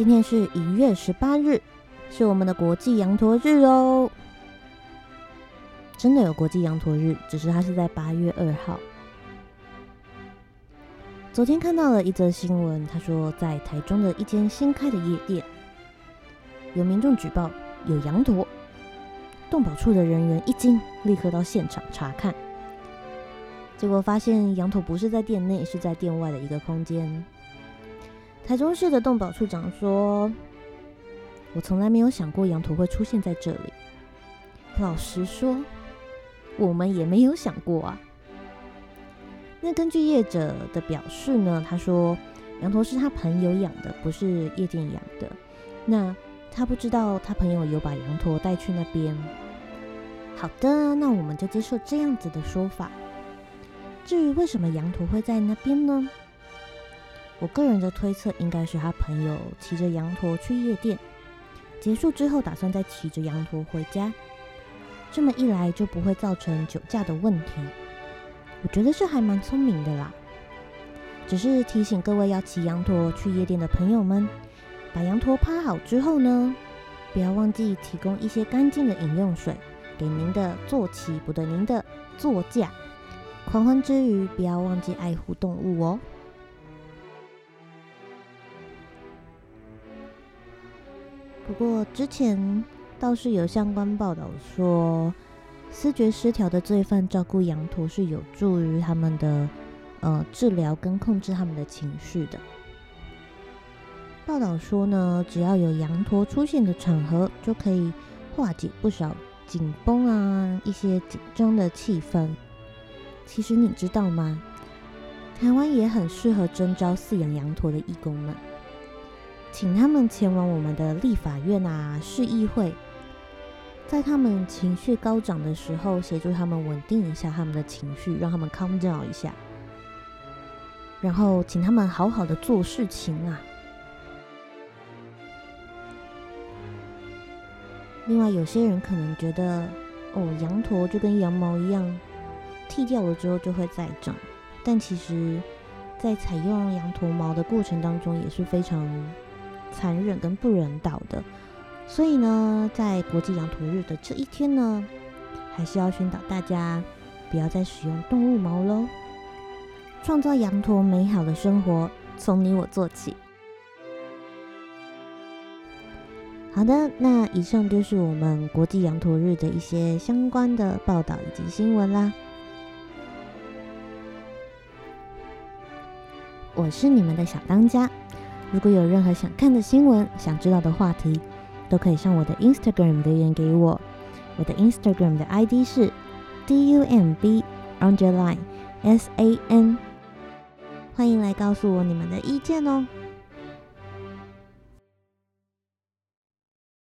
今天是一月十八日，是我们的国际羊驼日哦。真的有国际羊驼日，只是它是在八月二号。昨天看到了一则新闻，他说在台中的一间新开的夜店，有民众举报有羊驼，动保处的人员一惊，立刻到现场查看，结果发现羊驼不是在店内，是在店外的一个空间。台中市的动保处长说：“我从来没有想过羊驼会出现在这里。老实说，我们也没有想过啊。”那根据业者的表示呢，他说羊驼是他朋友养的，不是夜店养的。那他不知道他朋友有把羊驼带去那边。好的，那我们就接受这样子的说法。至于为什么羊驼会在那边呢？我个人的推测应该是他朋友骑着羊驼去夜店，结束之后打算再骑着羊驼回家，这么一来就不会造成酒驾的问题。我觉得是还蛮聪明的啦，只是提醒各位要骑羊驼去夜店的朋友们，把羊驼趴好之后呢，不要忘记提供一些干净的饮用水给您的坐骑，不对，您的座驾。狂欢之余，不要忘记爱护动物哦。不过之前倒是有相关报道说。思觉失调的罪犯照顾羊驼是有助于他们的呃治疗跟控制他们的情绪的。报道说呢，只要有羊驼出现的场合，就可以化解不少紧绷啊一些紧张的气氛。其实你知道吗？台湾也很适合征招饲养羊驼的义工们，请他们前往我们的立法院啊市议会。在他们情绪高涨的时候，协助他们稳定一下他们的情绪，让他们 calm down 一下，然后请他们好好的做事情啊。另外，有些人可能觉得，哦，羊驼就跟羊毛一样，剃掉了之后就会再长，但其实，在采用羊驼毛的过程当中，也是非常残忍跟不人道的。所以呢，在国际羊驼日的这一天呢，还是要宣导大家不要再使用动物毛喽，创造羊驼美好的生活，从你我做起。好的，那以上就是我们国际羊驼日的一些相关的报道以及新闻啦。我是你们的小当家，如果有任何想看的新闻，想知道的话题。都可以上我的 Instagram 留言给我，我的 Instagram 的 ID 是 D U M B Underline S A N，欢迎来告诉我你们的意见哦。